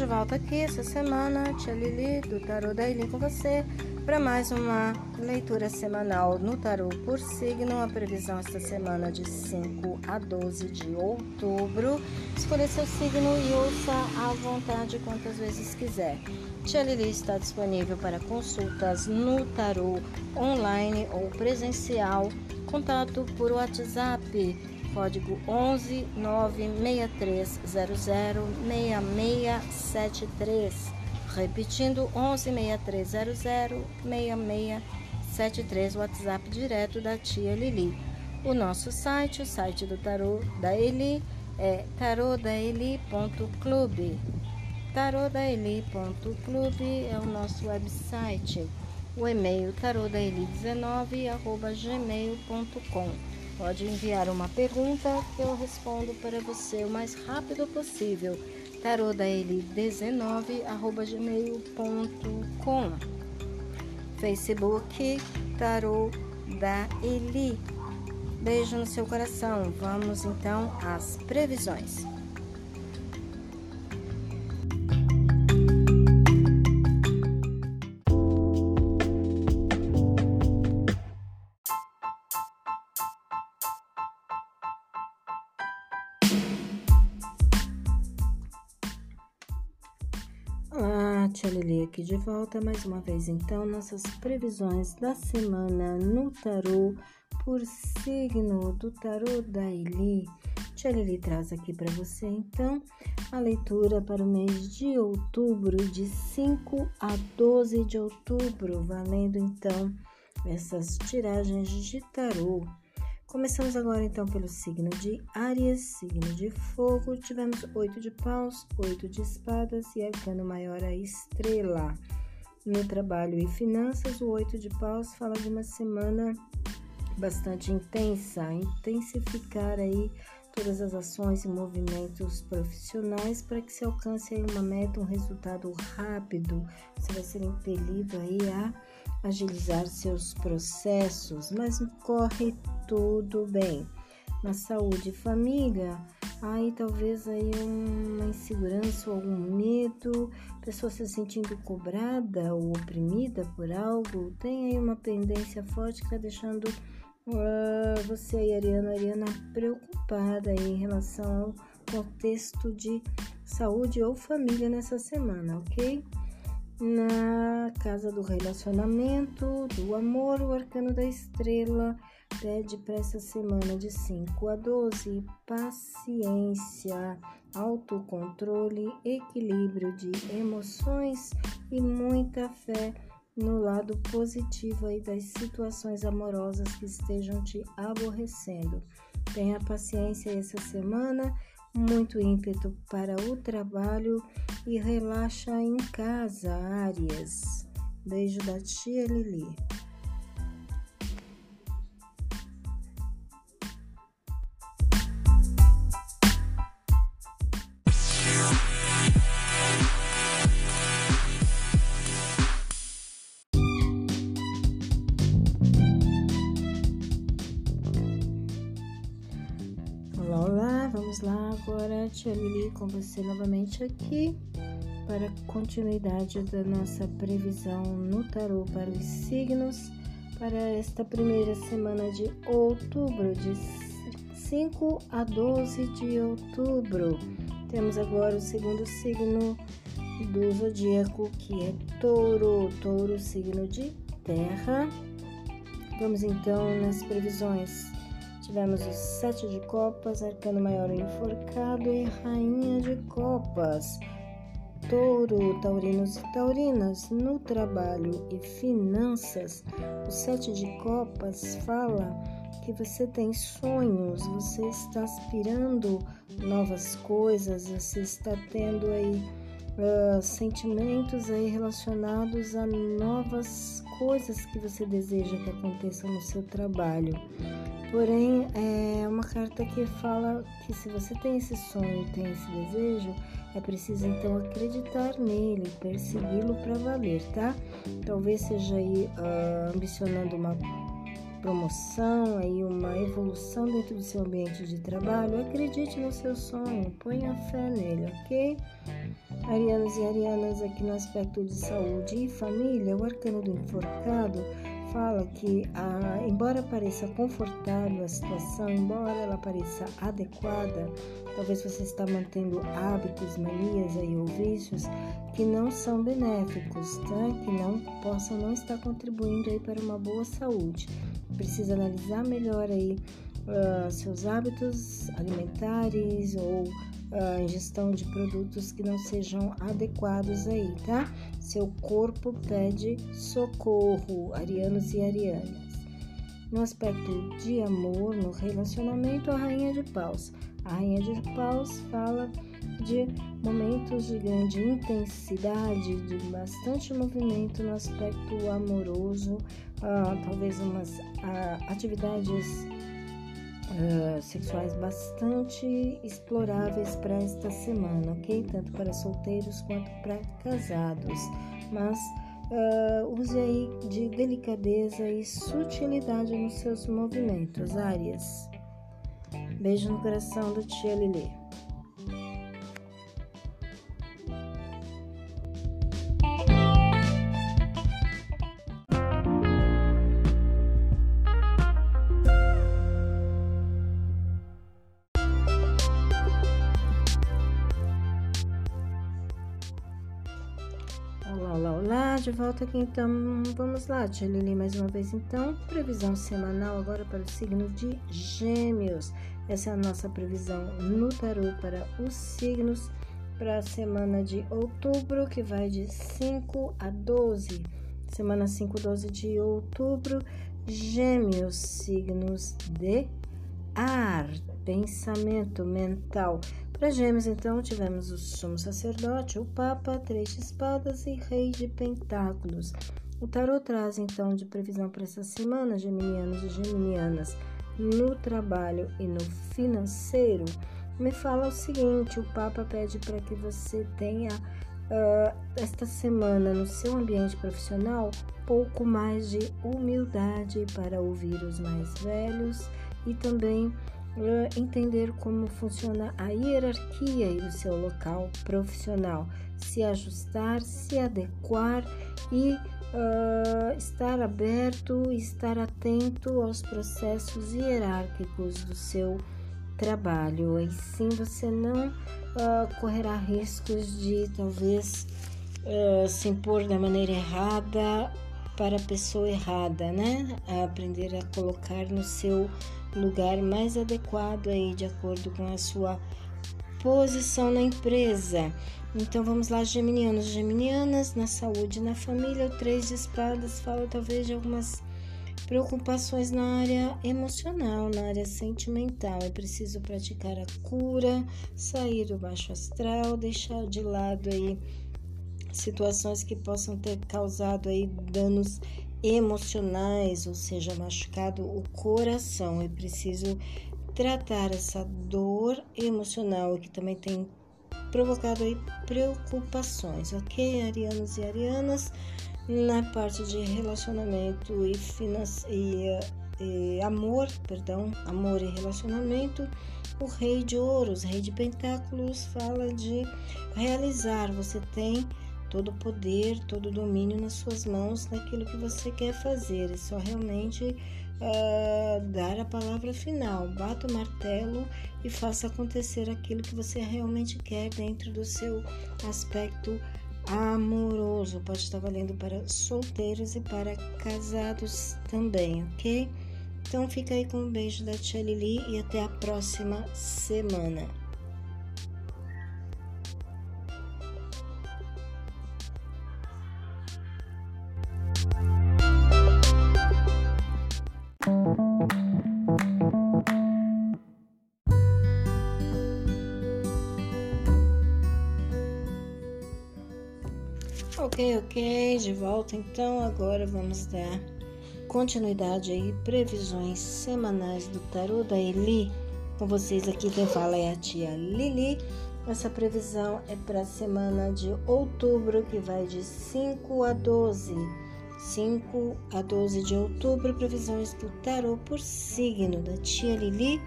de volta aqui essa semana, Tia Lili do Tarô da Eli com você para mais uma leitura semanal no Tarô por signo. A previsão esta semana de 5 a 12 de outubro. Escolha seu signo e ouça à vontade quantas vezes quiser. Tia Lili está disponível para consultas no Tarô online ou presencial. Contato por WhatsApp código 11 96300 6673. Repetindo, 11 6300 6673, WhatsApp direto da tia Lili. O nosso site, o site do Tarô da Eli, é tarodaeli.clube. tarodaeli.clube é o nosso website. O e-mail tarodaeli19@gmail.com. Pode enviar uma pergunta que eu respondo para você o mais rápido possível. tarodaeli19@gmail.com. Facebook Tarô da Eli. Beijo no seu coração. Vamos então às previsões. Aqui de volta mais uma vez. Então, nossas previsões da semana no tarô por signo do tarô da Eli. Tia Lili traz aqui para você então a leitura para o mês de outubro, de 5 a 12 de outubro, valendo então essas tiragens de tarô. Começamos agora então pelo signo de Áries, signo de fogo. Tivemos oito de paus, oito de espadas e arcano maior a estrela. No trabalho e finanças, o oito de paus fala de uma semana bastante intensa, intensificar aí todas as ações e movimentos profissionais para que se alcance aí uma meta, um resultado rápido. Você vai ser impelido aí a agilizar seus processos, mas corre tudo bem. Na saúde e família, aí talvez aí uma insegurança ou algum medo, pessoa se sentindo cobrada ou oprimida por algo, tem aí uma pendência forte que está deixando uh, você aí, Ariana, Ariana, preocupada aí em relação ao contexto de saúde ou família nessa semana, ok? Na casa do relacionamento, do amor, o arcano da estrela pede para essa semana de 5 a 12 paciência, autocontrole, equilíbrio de emoções e muita fé no lado positivo aí das situações amorosas que estejam te aborrecendo. Tenha paciência essa semana muito ímpeto para o trabalho e relaxa em casa, Áries. Beijo da tia Lili. Agora, Tia Lili, com você novamente aqui para continuidade da nossa previsão no tarô para os signos para esta primeira semana de outubro, de 5 a 12 de outubro. Temos agora o segundo signo do zodíaco que é Touro, Touro, signo de terra. Vamos então nas previsões Tivemos o Sete de Copas, Arcano Maior Enforcado e Rainha de Copas. Touro, taurinos e taurinas, no trabalho e finanças, o Sete de Copas fala que você tem sonhos, você está aspirando novas coisas, você está tendo aí uh, sentimentos aí relacionados a novas coisas que você deseja que aconteçam no seu trabalho. Porém, é uma carta que fala que se você tem esse sonho, tem esse desejo, é preciso então acreditar nele, persegui-lo para valer, tá? Talvez seja aí uh, ambicionando uma promoção, aí uma evolução dentro do seu ambiente de trabalho. Acredite no seu sonho, ponha fé nele, ok? Arianos e arianas aqui no aspecto de saúde e família, o arcano do enforcado fala que, ah, embora pareça confortável a situação, embora ela pareça adequada, talvez você está mantendo hábitos, manias aí, ou vícios que não são benéficos, tá? que não possam não estar contribuindo aí para uma boa saúde. Precisa analisar melhor aí uh, seus hábitos alimentares ou a ingestão de produtos que não sejam adequados aí, tá? Seu corpo pede socorro, arianos e arianas. No aspecto de amor, no relacionamento, a rainha de paus. A rainha de paus fala de momentos de grande intensidade, de bastante movimento no aspecto amoroso, ah, talvez umas ah, atividades uh, sexuais bastante exploráveis para esta semana, ok? Tanto para solteiros quanto para casados. Mas use aí de delicadeza e sutilidade nos seus movimentos, Áreas. Beijo no coração do Tia Lili. De volta aqui então. Vamos lá, tia Lili, mais uma vez então. Previsão semanal agora para o signo de Gêmeos. Essa é a nossa previsão no tarô para os signos para a semana de outubro, que vai de 5 a 12. Semana 5, 12 de outubro. Gêmeos, signos de ar, pensamento mental. Para Gêmeos, então, tivemos o sumo sacerdote, o Papa, três espadas e rei de pentáculos. O tarot traz, então, de previsão para essa semana, geminianos e geminianas, no trabalho e no financeiro. Me fala o seguinte: o Papa pede para que você tenha uh, esta semana no seu ambiente profissional pouco mais de humildade para ouvir os mais velhos e também entender como funciona a hierarquia do seu local profissional, se ajustar, se adequar e uh, estar aberto e estar atento aos processos hierárquicos do seu trabalho. E sim você não uh, correrá riscos de talvez uh, se impor da maneira errada para a pessoa errada, né? A aprender a colocar no seu lugar mais adequado aí de acordo com a sua posição na empresa. Então vamos lá, geminianos geminianas, na saúde, na família, o três de espadas fala talvez de algumas preocupações na área emocional, na área sentimental. É preciso praticar a cura, sair do baixo astral, deixar de lado aí situações que possam ter causado aí danos emocionais, ou seja, machucado o coração. É preciso tratar essa dor emocional que também tem provocado aí preocupações, ok, arianos e arianas, na parte de relacionamento e, e, e amor, perdão, amor e relacionamento, o rei de ouros, rei de pentáculos fala de realizar, você tem todo poder, todo o domínio nas suas mãos naquilo que você quer fazer. É só realmente uh, dar a palavra final. Bata o martelo e faça acontecer aquilo que você realmente quer dentro do seu aspecto amoroso. Pode estar valendo para solteiros e para casados também, ok? Então fica aí com um beijo da Tia Lili e até a próxima semana. Ok, de volta então. Agora vamos dar continuidade aí, previsões semanais do tarô da Eli. Com vocês aqui quem fala é a tia Lili. Essa previsão é para a semana de outubro, que vai de 5 a 12. 5 a 12 de outubro, previsões do tarô por signo da tia Lili.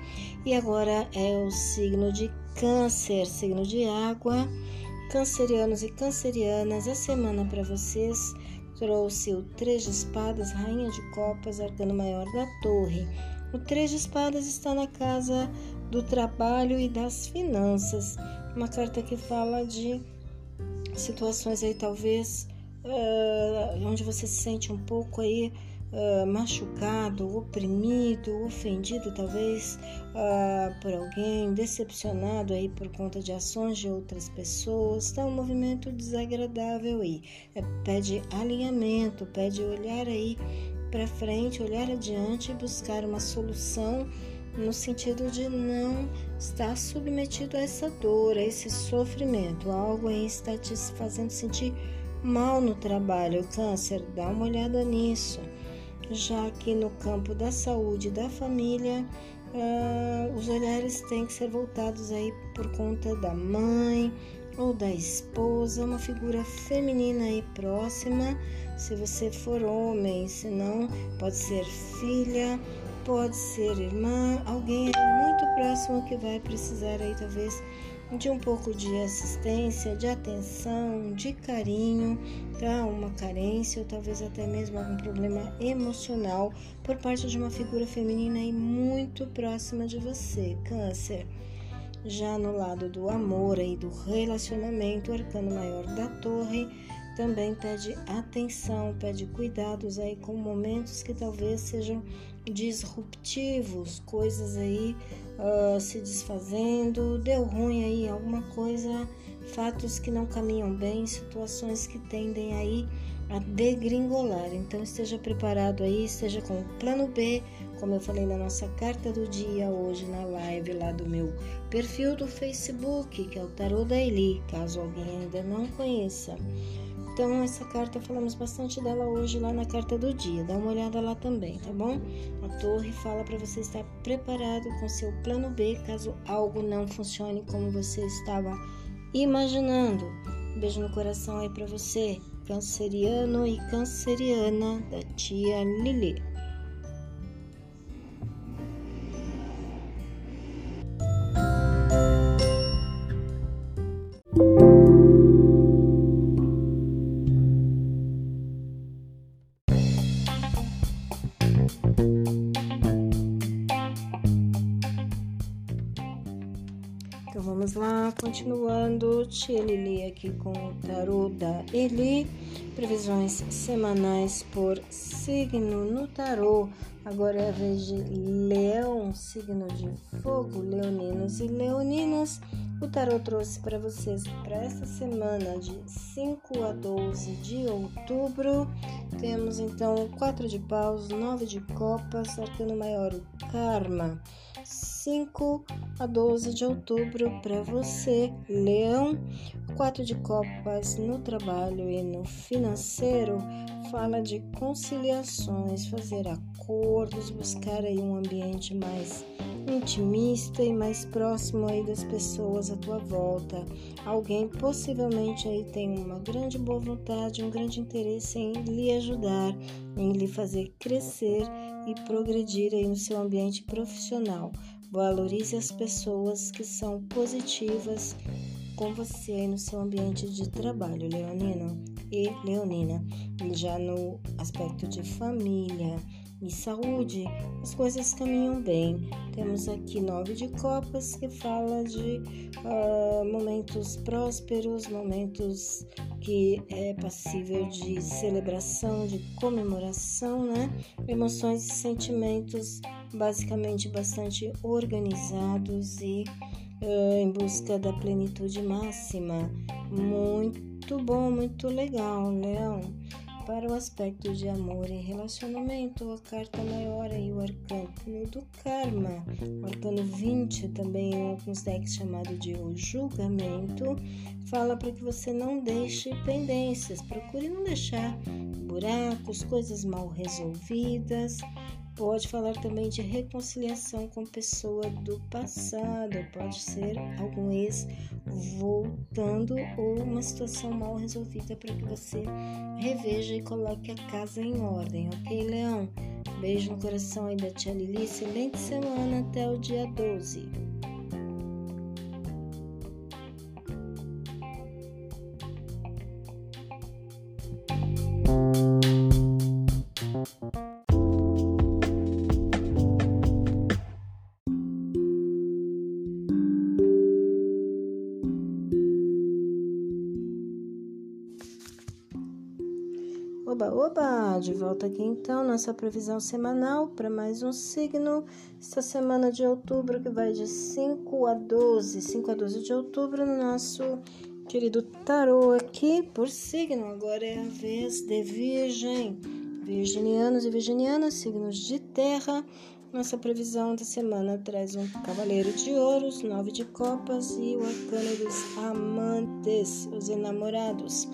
E agora é o signo de Câncer, signo de água Cancerianos e cancerianas, a semana para vocês trouxe o Três de Espadas, Rainha de Copas, Arcano Maior da Torre. O Três de Espadas está na casa do trabalho e das finanças. Uma carta que fala de situações aí, talvez, uh, onde você se sente um pouco aí uh, machucado, oprimido, ofendido, talvez uh, por alguém, decepcionado aí por conta de ações de outras pessoas. Está um movimento desagradável aí. É, pede alinhamento, pede olhar aí para frente, olhar adiante e buscar uma solução no sentido de não estar submetido a essa dor, a esse sofrimento. Algo aí está te fazendo sentir mal no trabalho. Câncer, dá uma olhada nisso. Já que no campo da saúde da família, uh, os olhares têm que ser voltados aí por conta da mãe ou da esposa, uma figura feminina aí próxima. Se você for homem, se não, pode ser filha, pode ser irmã, alguém muito próximo que vai precisar aí talvez de um pouco de assistência, de atenção, de carinho, tá? Uma carência ou talvez até mesmo algum problema emocional por parte de uma figura feminina aí muito próxima de você, câncer. Já no lado do amor e do relacionamento, o arcano maior da torre também pede atenção, pede cuidados aí com momentos que talvez sejam disruptivos, coisas aí uh, se desfazendo, deu ruim aí alguma coisa, fatos que não caminham bem, situações que tendem aí a degringolar. Então esteja preparado aí, esteja com o plano B, como eu falei na nossa carta do dia hoje na live lá do meu perfil do Facebook, que é o Tarô da Eli, caso alguém ainda não conheça. Então, essa carta falamos bastante dela hoje lá na carta do dia. Dá uma olhada lá também, tá bom? A torre fala para você estar preparado com seu plano B caso algo não funcione como você estava imaginando. Um beijo no coração aí para você, canceriano e canceriana da tia Lili. Continuando, Tchilili aqui com o tarô da Eli, previsões semanais por signo no tarô. Agora é a vez de Leão, signo de fogo, leoninos e leoninas. O tarô trouxe para vocês para essa semana de 5 a 12 de outubro. Temos então 4 de paus, 9 de copas, arcano maior, o karma. 5 a 12 de outubro para você, Leão. Quatro de copas no trabalho e no financeiro fala de conciliações, fazer acordos, buscar aí um ambiente mais intimista e mais próximo aí das pessoas à tua volta. Alguém possivelmente aí tem uma grande boa vontade, um grande interesse em lhe ajudar, em lhe fazer crescer e progredir aí no seu ambiente profissional. Valorize as pessoas que são positivas com você no seu ambiente de trabalho, Leonino e Leonina. E já no aspecto de família e saúde, as coisas caminham bem. Temos aqui nove de copas que fala de uh, momentos prósperos, momentos que é passível de celebração, de comemoração, né? Emoções e sentimentos basicamente bastante organizados e em busca da plenitude máxima. Muito bom, muito legal, Leão. Para o aspecto de amor e relacionamento, a carta maior aí, o arcano do karma, o arcano 20, também em alguns decks chamado de o julgamento, fala para que você não deixe pendências, procure não deixar buracos, coisas mal resolvidas, Pode falar também de reconciliação com pessoa do passado, pode ser algum ex voltando ou uma situação mal resolvida para que você reveja e coloque a casa em ordem, ok, Leão? Beijo no coração aí da tia Lili, excelente semana até o dia 12. De volta aqui então, nossa previsão semanal para mais um signo. Esta semana de outubro, que vai de 5 a 12, 5 a 12 de outubro, no nosso querido tarô aqui por signo. Agora é a vez de Virgem. Virginianos e virginianas, signos de terra. Nossa previsão da semana traz um cavaleiro de ouros, nove de copas e o arcano dos amantes, os enamorados.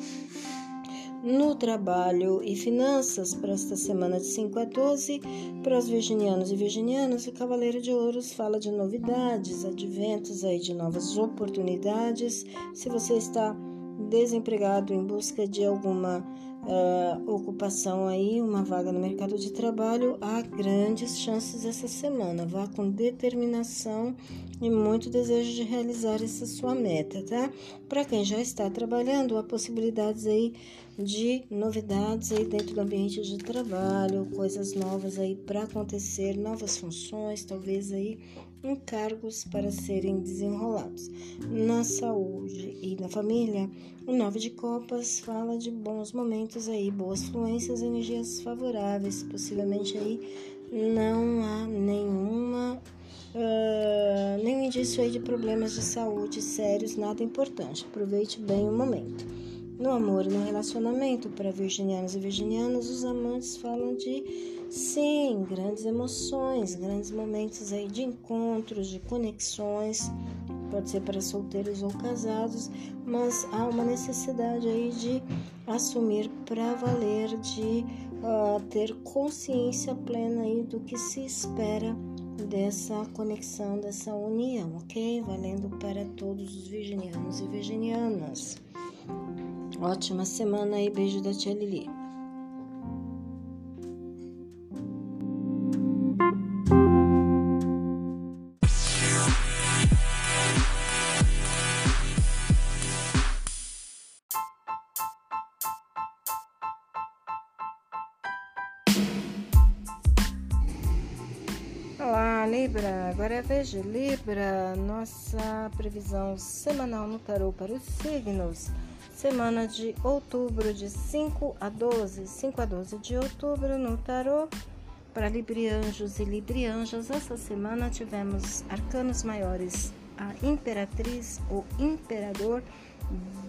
No trabalho e finanças, para esta semana de 5 a 12, para os virginianos e virginianas, o Cavaleiro de Ouros fala de novidades, adventos aí de novas oportunidades. Se você está desempregado em busca de alguma uh, ocupação aí, uma vaga no mercado de trabalho, há grandes chances essa semana. Vá com determinação e muito desejo de realizar essa sua meta, tá? Para quem já está trabalhando, há possibilidades aí de novidades aí dentro do ambiente de trabalho, coisas novas aí para acontecer, novas funções, talvez aí encargos para serem desenrolados. Na saúde e na família, o nove de copas fala de bons momentos aí, boas fluências, energias favoráveis, possivelmente aí não há nenhuma uh, nenhum indício aí de problemas de saúde sérios, nada importante. Aproveite bem o momento. No amor e no relacionamento, para virginianos e virginianas, os amantes falam de sim, grandes emoções, grandes momentos aí de encontros, de conexões, pode ser para solteiros ou casados, mas há uma necessidade aí de assumir para valer, de uh, ter consciência plena aí do que se espera dessa conexão, dessa união, ok? Valendo para todos os virginianos e virginianas. Ótima semana e beijo da tia Lili. Olá, Libra! Agora é vez de Libra, nossa previsão semanal no tarô para os signos semana de outubro, de 5 a 12, 5 a 12 de outubro no tarô. Para Librianjos e Librianjas, essa semana tivemos arcanos maiores, a Imperatriz, o Imperador,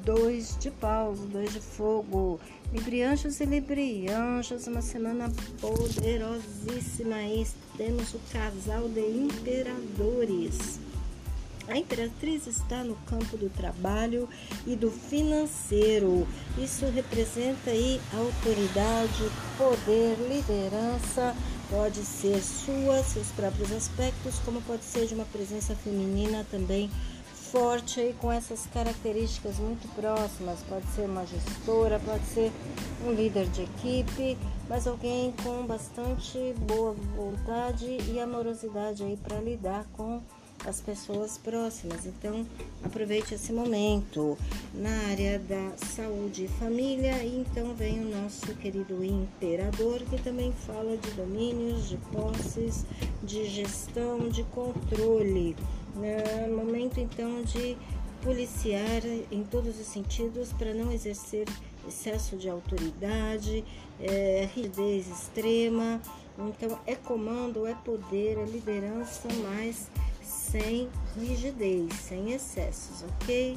dois de paus, dois de fogo. Librianjos e Librianjas, uma semana poderosíssima. E temos o casal de imperadores. A imperatriz está no campo do trabalho e do financeiro. Isso representa aí autoridade, poder, liderança. Pode ser sua, seus próprios aspectos, como pode ser de uma presença feminina também forte aí com essas características muito próximas. Pode ser uma gestora, pode ser um líder de equipe, mas alguém com bastante boa vontade e amorosidade aí para lidar com as pessoas próximas. Então, aproveite esse momento na área da saúde e família. E então vem o nosso querido imperador, que também fala de domínios, de posses, de gestão, de controle. Né? Momento então de policiar em todos os sentidos para não exercer excesso de autoridade, é, rigidez extrema. Então, é comando, é poder, é liderança, mas sem rigidez, sem excessos, ok?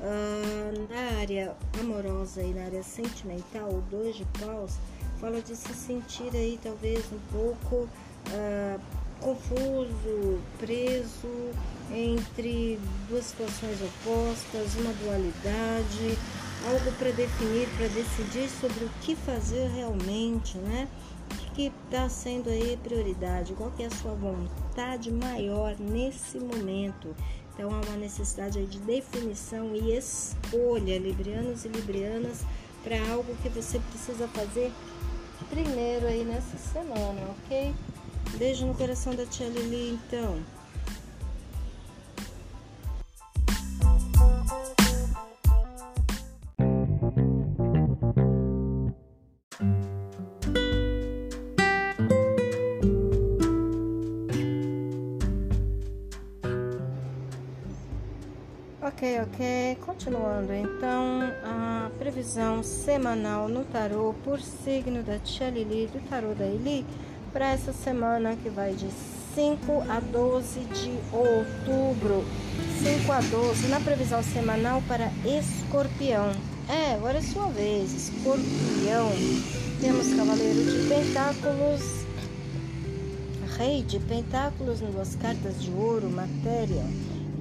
Uh, na área amorosa e na área sentimental, o dois de paus fala de se sentir aí talvez um pouco uh, confuso, preso entre duas situações opostas, uma dualidade, algo para definir, para decidir sobre o que fazer realmente, né? que está sendo aí prioridade, qual que é a sua vontade maior nesse momento. Então há uma necessidade de definição e escolha, librianos e librianas, para algo que você precisa fazer primeiro aí nessa semana, ok? Beijo no coração da tia Lili, então. Continuando então a previsão semanal no tarô por signo da Tia Lili, do tarô da Eli, para essa semana que vai de 5 a 12 de outubro. 5 a 12 na previsão semanal para Escorpião. É, agora é sua vez, Escorpião. Temos Cavaleiro de Pentáculos, Rei de Pentáculos, duas cartas de ouro, matéria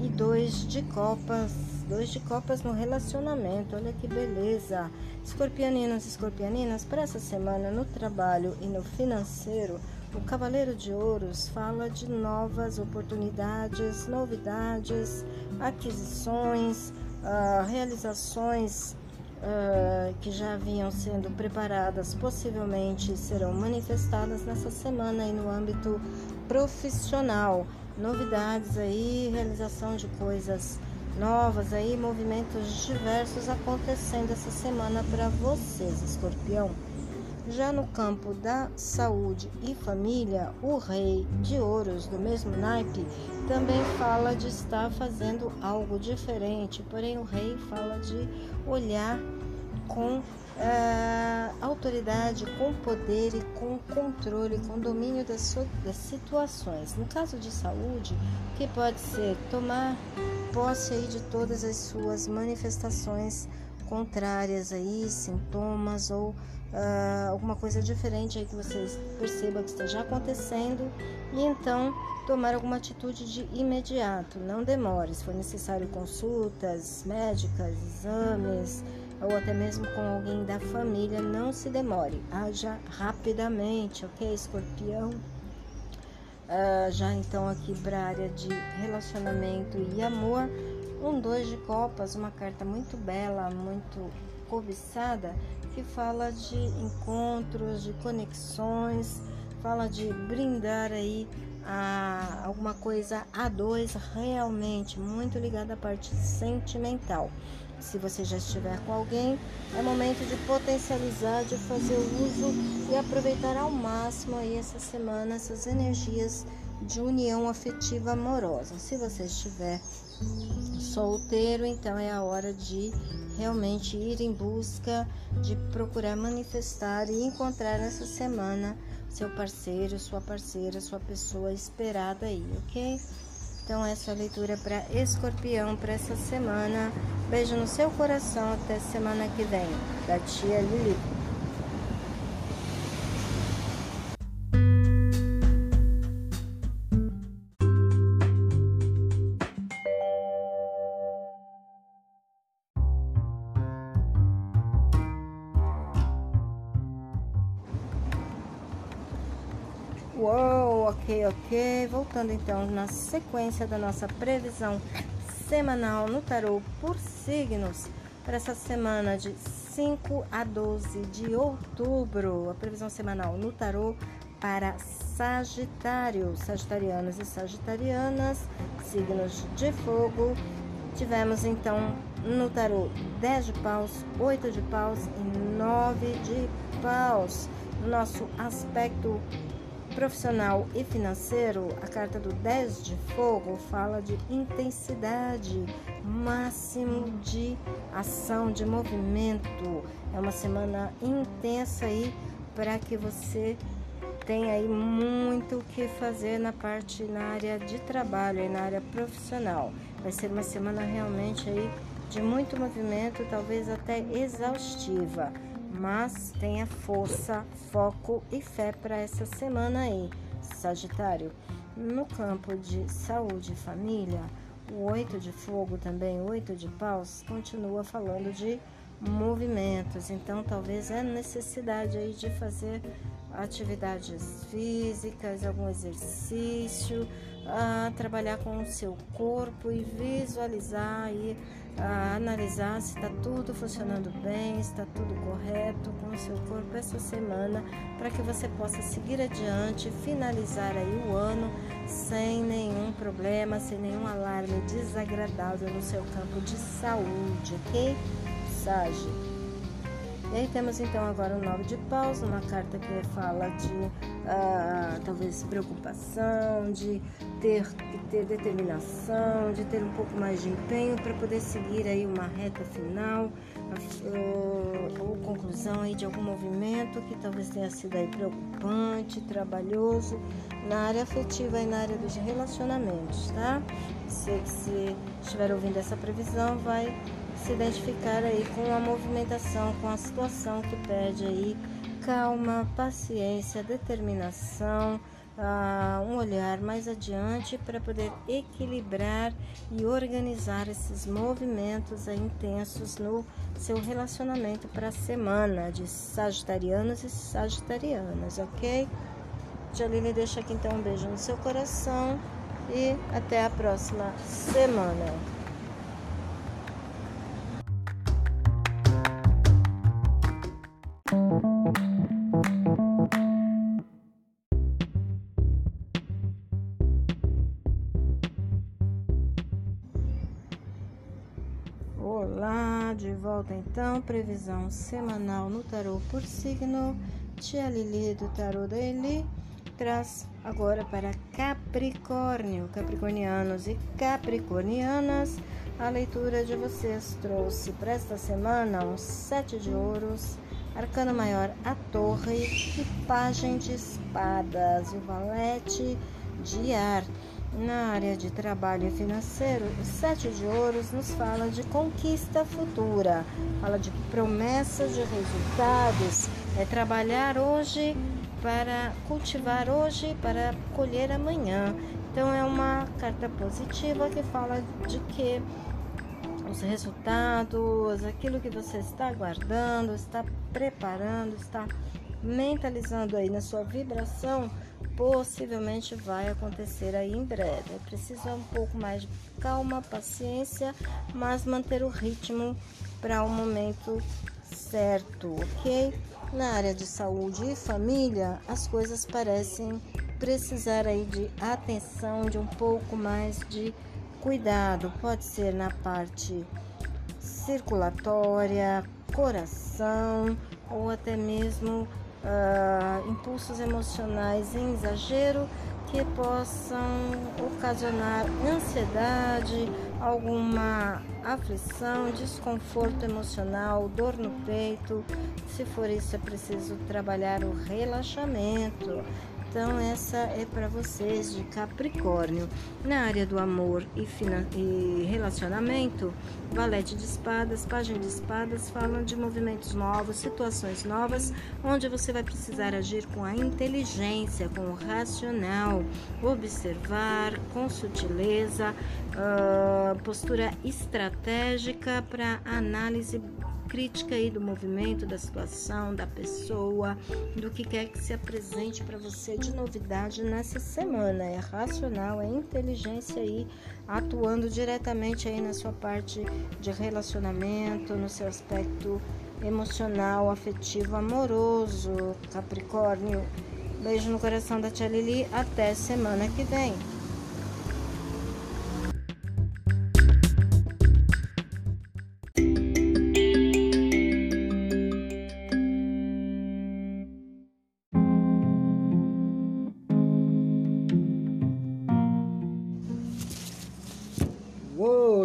e dois de copas. Dois de copas no relacionamento. Olha que beleza. Escorpianinos e escorpianinas, para essa semana no trabalho e no financeiro, o Cavaleiro de Ouros fala de novas oportunidades, novidades, aquisições, uh, realizações uh, que já vinham sendo preparadas, possivelmente serão manifestadas nessa semana e no âmbito profissional novidades aí, realização de coisas novas aí, movimentos diversos acontecendo essa semana para vocês, escorpião. Já no campo da saúde e família, o rei de ouros do mesmo naipe também fala de estar fazendo algo diferente, porém o rei fala de olhar com uh, autoridade, com poder e com controle, com domínio das, das situações. No caso de saúde, o que pode ser? Tomar posse aí de todas as suas manifestações contrárias aí, sintomas ou uh, alguma coisa diferente aí que você perceba que esteja acontecendo e então tomar alguma atitude de imediato, não demore, se for necessário consultas médicas, exames, ou até mesmo com alguém da família, não se demore, haja rapidamente, ok, escorpião? Uh, já então aqui para a área de relacionamento e amor, um dois de copas, uma carta muito bela, muito cobiçada, que fala de encontros, de conexões, fala de brindar aí a alguma coisa a dois realmente muito ligada à parte sentimental. Se você já estiver com alguém, é momento de potencializar, de fazer uso e aproveitar ao máximo aí essa semana essas energias de união afetiva amorosa. Se você estiver solteiro, então é a hora de realmente ir em busca de procurar manifestar e encontrar nessa semana seu parceiro, sua parceira, sua pessoa esperada aí, ok? Então, essa é a leitura para escorpião para essa semana. Beijo no seu coração. Até semana que vem. Da tia Lili. Uou, ok, ok. Voltando então na sequência da nossa previsão semanal no tarô por signos para essa semana de 5 a 12 de outubro. A previsão semanal no tarô para Sagitário, Sagitarianos e Sagitarianas, signos de fogo. Tivemos então no tarô 10 de paus, 8 de paus e 9 de paus. No nosso aspecto profissional e financeiro, a carta do 10 de fogo fala de intensidade, máximo de ação, de movimento. É uma semana intensa aí para que você tenha aí muito o que fazer na parte na área de trabalho e na área profissional. Vai ser uma semana realmente aí de muito movimento, talvez até exaustiva mas tenha força, foco e fé para essa semana aí, Sagitário. No campo de saúde e família, o oito de fogo também, oito de paus, continua falando de movimentos. Então, talvez é necessidade aí de fazer atividades físicas, algum exercício, a trabalhar com o seu corpo e visualizar e a analisar se está tudo funcionando bem, está tudo correto com o seu corpo essa semana, para que você possa seguir adiante, finalizar aí o ano sem nenhum problema, sem nenhum alarme desagradável no seu campo de saúde, ok? Sage. E aí temos então agora o nove de paus, uma carta que fala de ah, talvez preocupação, de ter, de ter determinação, de ter um pouco mais de empenho para poder seguir aí uma reta final uh, ou conclusão aí de algum movimento que talvez tenha sido aí preocupante, trabalhoso na área afetiva e na área dos relacionamentos, tá? Você que se estiver ouvindo essa previsão vai se identificar aí com a movimentação, com a situação que pede aí calma, paciência, determinação, uh, um olhar mais adiante para poder equilibrar e organizar esses movimentos intensos no seu relacionamento para a semana de sagitarianos e sagitarianas, ok? Jalile deixa aqui então um beijo no seu coração e até a próxima semana. Então, previsão semanal no tarô por signo. Tia Lili do tarô da Eli traz agora para Capricórnio, Capricornianos e Capricornianas. A leitura de vocês trouxe para esta semana um sete de ouros, arcano maior a torre e pagem de espadas, o valete de ar. Na área de trabalho financeiro, o sete de ouros nos fala de conquista futura, fala de promessas de resultados, é trabalhar hoje para cultivar hoje para colher amanhã. Então é uma carta positiva que fala de que os resultados, aquilo que você está aguardando, está preparando, está mentalizando aí na sua vibração possivelmente vai acontecer aí em breve. Precisa um pouco mais de calma, paciência, mas manter o ritmo para o momento certo, ok? Na área de saúde e família, as coisas parecem precisar aí de atenção, de um pouco mais de cuidado. Pode ser na parte circulatória, coração ou até mesmo uh, impulsos emocionais em exagero que possam ocasionar ansiedade, alguma aflição, desconforto emocional, dor no peito. Se for isso, é preciso trabalhar o relaxamento, então, essa é para vocês de Capricórnio. Na área do amor e, e, relacionamento, valete de espadas, página de espadas falam de movimentos novos, situações novas, onde você vai precisar agir com a inteligência, com o racional, observar com sutileza, uh, postura estratégica para análise crítica aí do movimento, da situação, da pessoa, do que quer que se apresente para você de novidade nessa semana. É racional, é inteligência aí atuando diretamente aí na sua parte de relacionamento, no seu aspecto emocional, afetivo, amoroso, Capricórnio. Beijo no coração da Tia Lili. Até semana que vem.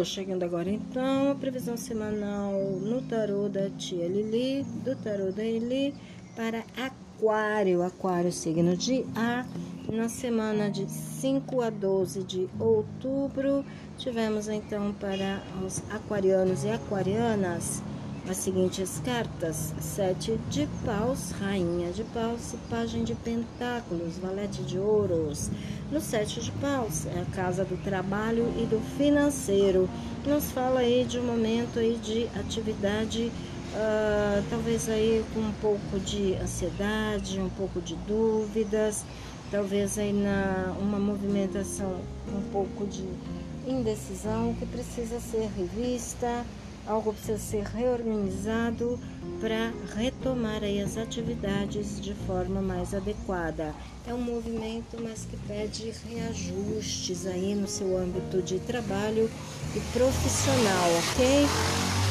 Chegando agora então a previsão semanal no tarô da tia Lili, do tarô da Eli para Aquário, Aquário signo de ar, na semana de 5 a 12 de outubro. Tivemos então para os aquarianos e aquarianas as seguintes cartas: Sete de paus, Rainha de paus, Pagem de pentáculos, Valete de ouros. No Sete de paus é a casa do trabalho e do financeiro. Nos fala aí de um momento aí de atividade, uh, talvez aí com um pouco de ansiedade, um pouco de dúvidas, talvez aí na uma movimentação um pouco de indecisão que precisa ser revista algo precisa ser reorganizado para retomar aí as atividades de forma mais adequada. É um movimento, mas que pede reajustes aí no seu âmbito de trabalho e profissional, ok?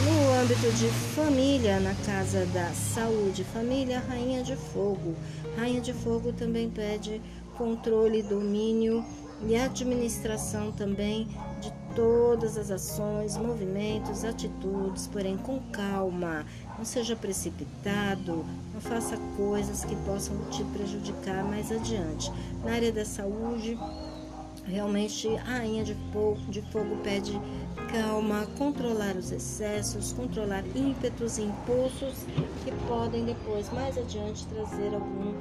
No âmbito de família, na casa da saúde, família, rainha de fogo. Rainha de fogo também pede controle, domínio e administração também de todas as ações, movimentos, atitudes, porém com calma. Não seja precipitado, não faça coisas que possam te prejudicar mais adiante. Na área da saúde, realmente a rainha de fogo, de fogo pede calma, controlar os excessos, controlar ímpetos e impulsos que podem depois, mais adiante, trazer algum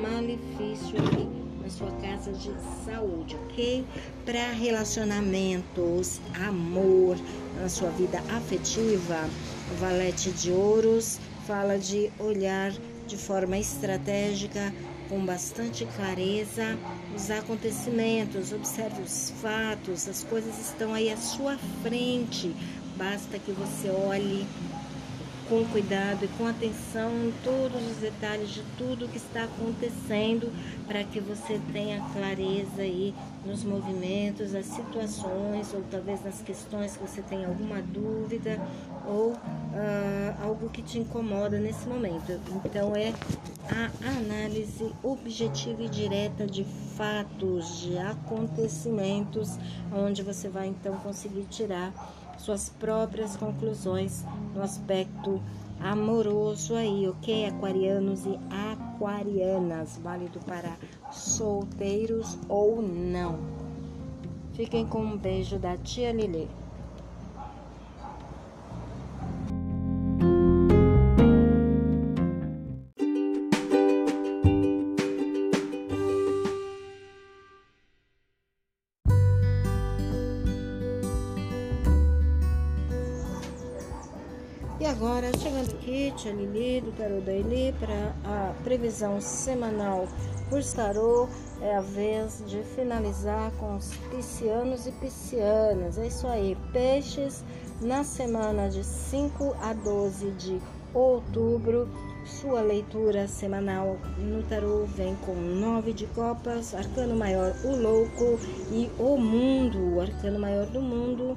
malefício aqui na sua casa de saúde, ok? Para relacionamentos, amor, na sua vida afetiva, o valete de ouros fala de olhar de forma estratégica, com bastante clareza, os acontecimentos, observe os fatos, as coisas estão aí à sua frente. Basta que você olhe com cuidado e com atenção em todos os detalhes de tudo que está acontecendo para que você tenha clareza aí nos movimentos, as situações ou talvez nas questões que você tenha alguma dúvida ou uh, algo que te incomoda nesse momento. Então é a análise objetiva e direta de fatos, de acontecimentos, onde você vai então conseguir tirar suas próprias conclusões no aspecto amoroso aí, ok? Aquarianos e aquarianas, válido para solteiros ou não. Fiquem com um beijo da tia Lili. Aqui, Tia Lili do Tarô da Eli para a previsão semanal por tarô. É a vez de finalizar com os piscianos e piscianas. É isso aí, peixes na semana de 5 a 12 de outubro. Sua leitura semanal no tarô vem com nove de copas, arcano maior, o louco e o mundo, o arcano maior do mundo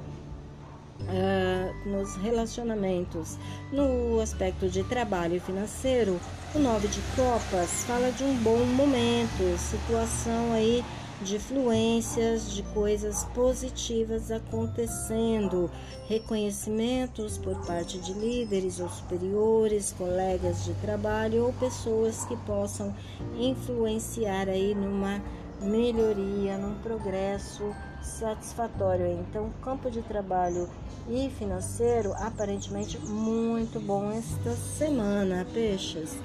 uh, nos relacionamentos. No aspecto de trabalho financeiro, o nove de copas fala de um bom momento, situação aí de fluências, de coisas positivas acontecendo, reconhecimentos por parte de líderes ou superiores, colegas de trabalho ou pessoas que possam influenciar aí numa melhoria, num progresso satisfatório. Então, campo de trabalho e financeiro aparentemente muito bom esta semana, peixes.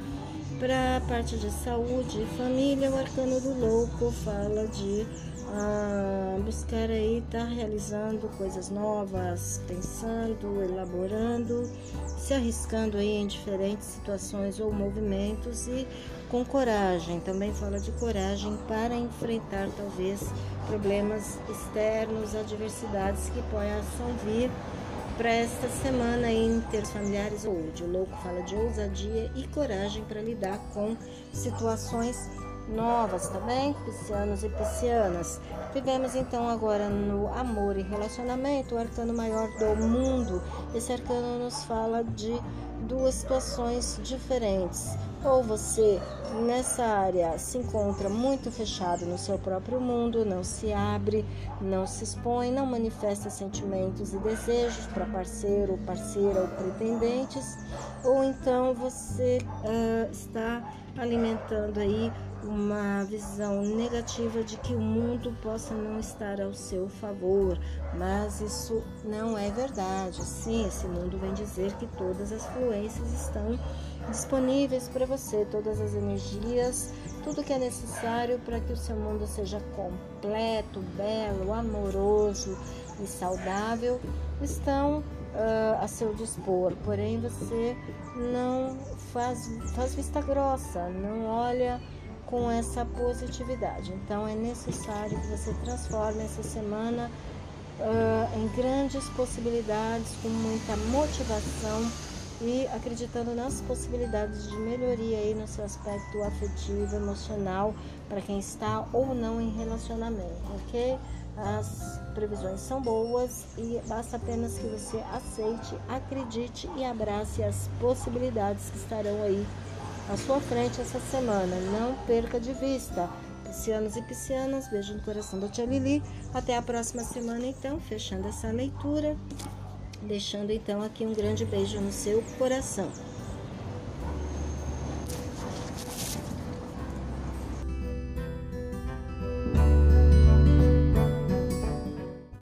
Para a parte de saúde e família, o arcano do louco fala de ah, buscar aí estar tá realizando coisas novas, pensando, elaborando, se arriscando aí em diferentes situações ou movimentos e com coragem. Também fala de coragem para enfrentar talvez problemas externos, adversidades que possam vir para esta semana em termos familiares ou O louco fala de ousadia e coragem para lidar com situações novas, tá bem? Piscianos e piscianas. Vivemos então agora no amor e relacionamento, o arcano maior do mundo. Esse arcano nos fala de duas situações diferentes. Ou você nessa área se encontra muito fechado no seu próprio mundo, não se abre, não se expõe, não manifesta sentimentos e desejos para parceiro, parceira ou pretendentes, ou então você uh, está alimentando aí uma visão negativa de que o mundo possa não estar ao seu favor, mas isso não é verdade. Sim, esse mundo vem dizer que todas as fluências estão disponíveis para você, todas as energias, tudo que é necessário para que o seu mundo seja completo, belo, amoroso e saudável estão uh, a seu dispor. Porém, você não faz, faz vista grossa, não olha com essa positividade. Então é necessário que você transforme essa semana uh, em grandes possibilidades, com muita motivação e acreditando nas possibilidades de melhoria aí no seu aspecto afetivo, emocional, para quem está ou não em relacionamento, ok? As previsões são boas e basta apenas que você aceite, acredite e abrace as possibilidades que estarão aí à sua frente essa semana. Não perca de vista. Piscianos e piscianas, beijo no coração da Tia Lili. Até a próxima semana, então, fechando essa leitura deixando então aqui um grande beijo no seu coração.